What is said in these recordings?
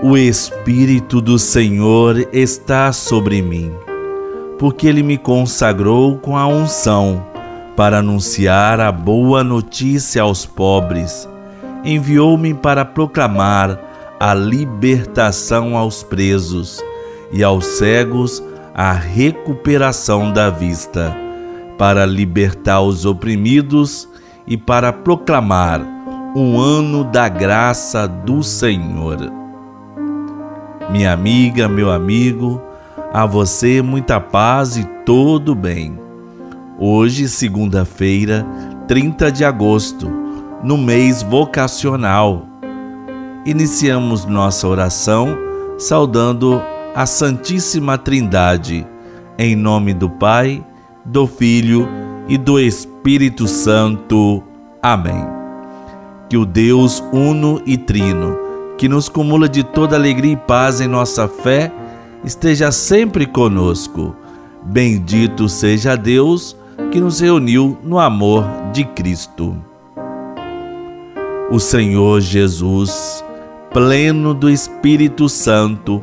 O Espírito do Senhor está sobre mim, porque ele me consagrou com a unção para anunciar a boa notícia aos pobres. Enviou-me para proclamar a libertação aos presos e aos cegos a recuperação da vista, para libertar os oprimidos e para proclamar um ano da graça do Senhor. Minha amiga, meu amigo, a você muita paz e todo bem. Hoje, segunda-feira, 30 de agosto, no mês vocacional, iniciamos nossa oração saudando a Santíssima Trindade, em nome do Pai, do Filho e do Espírito Santo. Amém. Que o Deus uno e trino que nos cumula de toda alegria e paz em nossa fé, esteja sempre conosco. Bendito seja Deus que nos reuniu no amor de Cristo. O Senhor Jesus, pleno do Espírito Santo,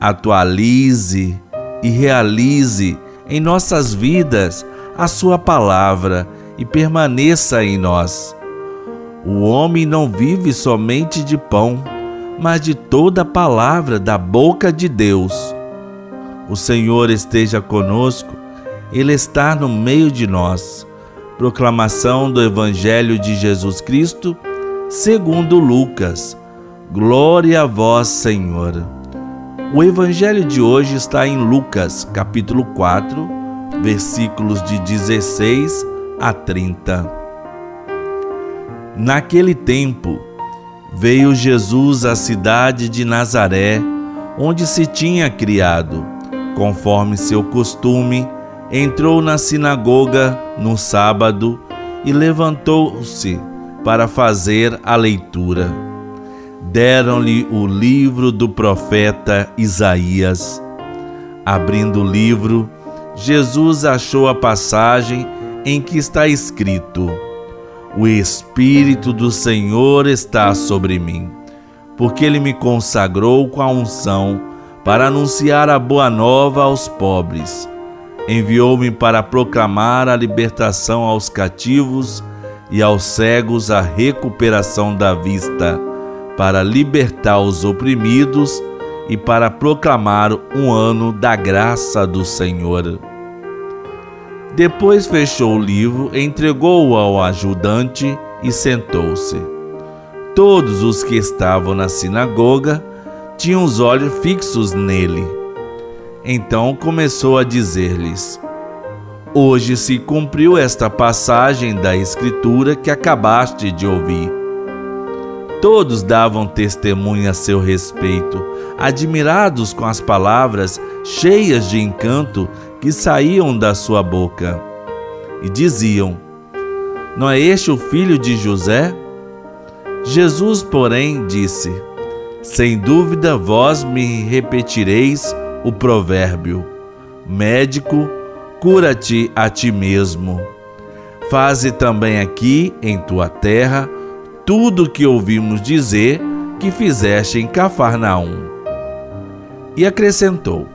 atualize e realize em nossas vidas a Sua palavra e permaneça em nós. O homem não vive somente de pão, mas de toda palavra da boca de Deus. O Senhor esteja conosco, Ele está no meio de nós. Proclamação do Evangelho de Jesus Cristo, segundo Lucas. Glória a vós, Senhor. O Evangelho de hoje está em Lucas, capítulo 4, versículos de 16 a 30. Naquele tempo, veio Jesus à cidade de Nazaré, onde se tinha criado. Conforme seu costume, entrou na sinagoga no sábado e levantou-se para fazer a leitura. Deram-lhe o livro do profeta Isaías. Abrindo o livro, Jesus achou a passagem em que está escrito: o Espírito do Senhor está sobre mim, porque ele me consagrou com a unção para anunciar a boa nova aos pobres. Enviou-me para proclamar a libertação aos cativos e aos cegos a recuperação da vista, para libertar os oprimidos e para proclamar um ano da graça do Senhor. Depois fechou o livro, entregou-o ao ajudante e sentou-se. Todos os que estavam na sinagoga tinham os olhos fixos nele. Então começou a dizer-lhes: Hoje se cumpriu esta passagem da Escritura que acabaste de ouvir. Todos davam testemunho a seu respeito, admirados com as palavras cheias de encanto que saíam da sua boca. E diziam: Não é este o filho de José? Jesus, porém, disse: Sem dúvida vós me repetireis o provérbio: Médico, cura-te a ti mesmo. Faze também aqui em tua terra tudo o que ouvimos dizer que fizeste em Cafarnaum. E acrescentou: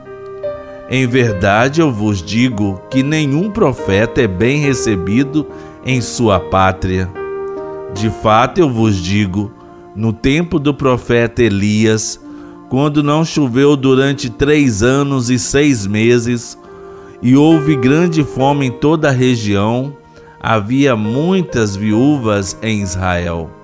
em verdade eu vos digo que nenhum profeta é bem recebido em sua pátria. De fato eu vos digo, no tempo do profeta Elias, quando não choveu durante três anos e seis meses, e houve grande fome em toda a região, havia muitas viúvas em Israel.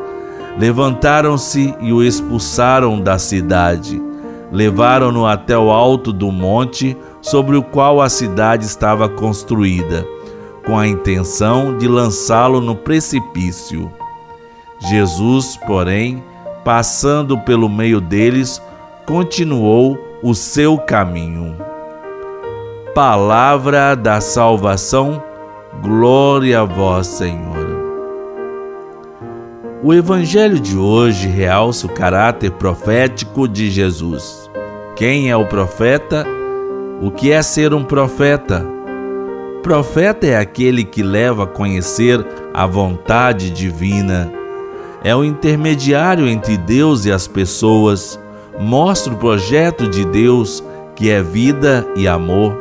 Levantaram-se e o expulsaram da cidade Levaram-no até o alto do monte sobre o qual a cidade estava construída, com a intenção de lançá-lo no precipício. Jesus, porém, passando pelo meio deles, continuou o seu caminho. Palavra da salvação, glória a vós, Senhor. O Evangelho de hoje realça o caráter profético de Jesus. Quem é o profeta? O que é ser um profeta? Profeta é aquele que leva a conhecer a vontade divina. É o intermediário entre Deus e as pessoas. Mostra o projeto de Deus, que é vida e amor.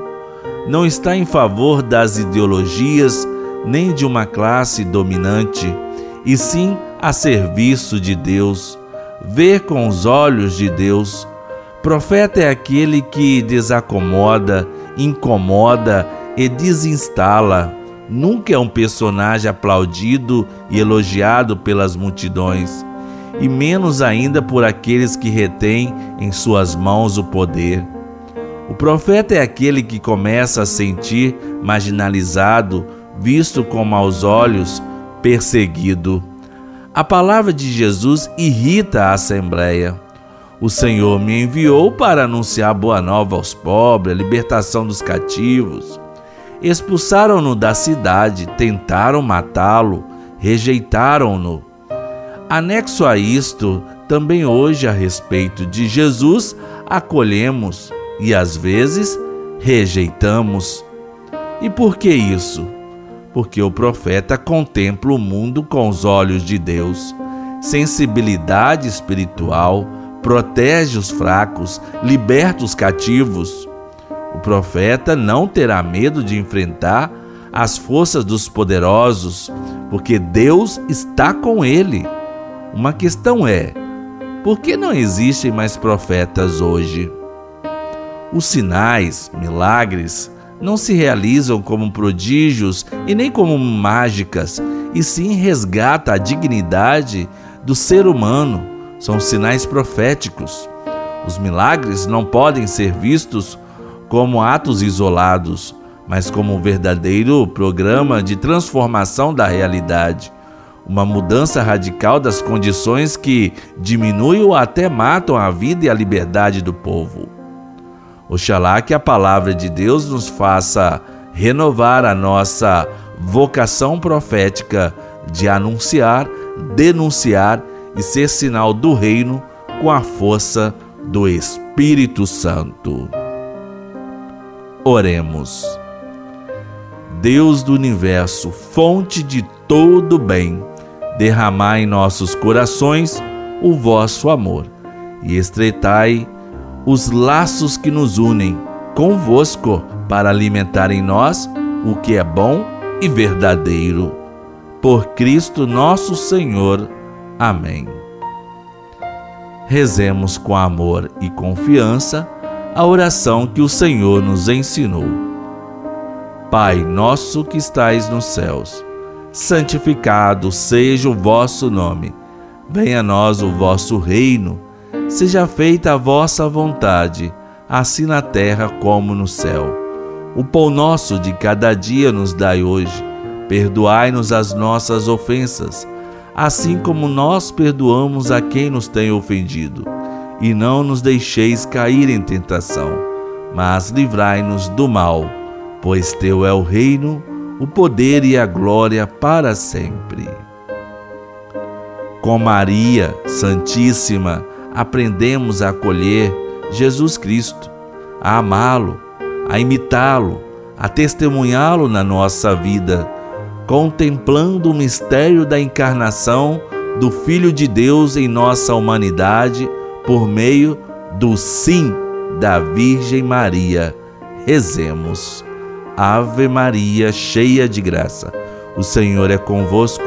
Não está em favor das ideologias nem de uma classe dominante, e sim a serviço de Deus, ver com os olhos de Deus. Profeta é aquele que desacomoda, incomoda e desinstala. Nunca é um personagem aplaudido e elogiado pelas multidões, e menos ainda por aqueles que retêm em suas mãos o poder. O profeta é aquele que começa a sentir marginalizado, visto com maus olhos, perseguido. A palavra de Jesus irrita a Assembleia. O Senhor me enviou para anunciar boa nova aos pobres, a libertação dos cativos. Expulsaram-no da cidade, tentaram matá-lo, rejeitaram-no. Anexo a isto, também hoje a respeito de Jesus, acolhemos e às vezes rejeitamos. E por que isso? Porque o profeta contempla o mundo com os olhos de Deus. Sensibilidade espiritual protege os fracos, liberta os cativos. O profeta não terá medo de enfrentar as forças dos poderosos, porque Deus está com ele. Uma questão é: por que não existem mais profetas hoje? Os sinais, milagres, não se realizam como prodígios e nem como mágicas, e sim resgata a dignidade do ser humano. São sinais proféticos. Os milagres não podem ser vistos como atos isolados, mas como um verdadeiro programa de transformação da realidade. Uma mudança radical das condições que diminuem ou até matam a vida e a liberdade do povo. Oxalá que a palavra de Deus nos faça renovar a nossa vocação profética de anunciar, denunciar e ser sinal do reino com a força do Espírito Santo. Oremos. Deus do universo, fonte de todo bem, derramai em nossos corações o vosso amor e estreitai os laços que nos unem convosco para alimentar em nós o que é bom e verdadeiro. Por Cristo nosso Senhor. Amém. Rezemos com amor e confiança a oração que o Senhor nos ensinou. Pai nosso que estais nos céus, santificado seja o vosso nome. Venha a nós o vosso reino Seja feita a vossa vontade, assim na terra como no céu. O pão nosso de cada dia nos dai hoje. Perdoai-nos as nossas ofensas, assim como nós perdoamos a quem nos tem ofendido. E não nos deixeis cair em tentação, mas livrai-nos do mal, pois teu é o reino, o poder e a glória para sempre. Com Maria Santíssima, aprendemos a acolher Jesus Cristo, a amá-lo, a imitá-lo, a testemunhá-lo na nossa vida, contemplando o mistério da encarnação do Filho de Deus em nossa humanidade por meio do sim da Virgem Maria. Rezemos. Ave Maria, cheia de graça, o Senhor é convosco.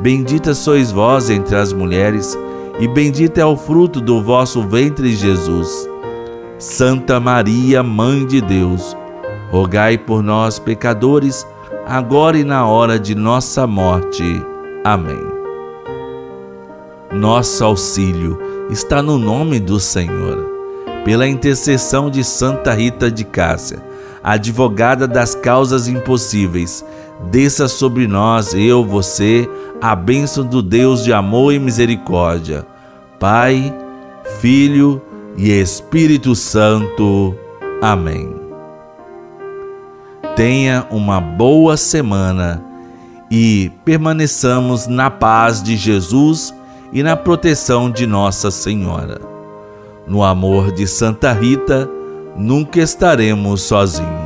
Bendita sois vós entre as mulheres e bendito é o fruto do vosso ventre, Jesus. Santa Maria, Mãe de Deus, rogai por nós, pecadores, agora e na hora de nossa morte. Amém. Nosso auxílio está no nome do Senhor. Pela intercessão de Santa Rita de Cássia, advogada das causas impossíveis, desça sobre nós, eu, você, a bênção do Deus de amor e misericórdia Pai, Filho e Espírito Santo. Amém. Tenha uma boa semana e permaneçamos na paz de Jesus e na proteção de Nossa Senhora. No amor de Santa Rita, nunca estaremos sozinhos.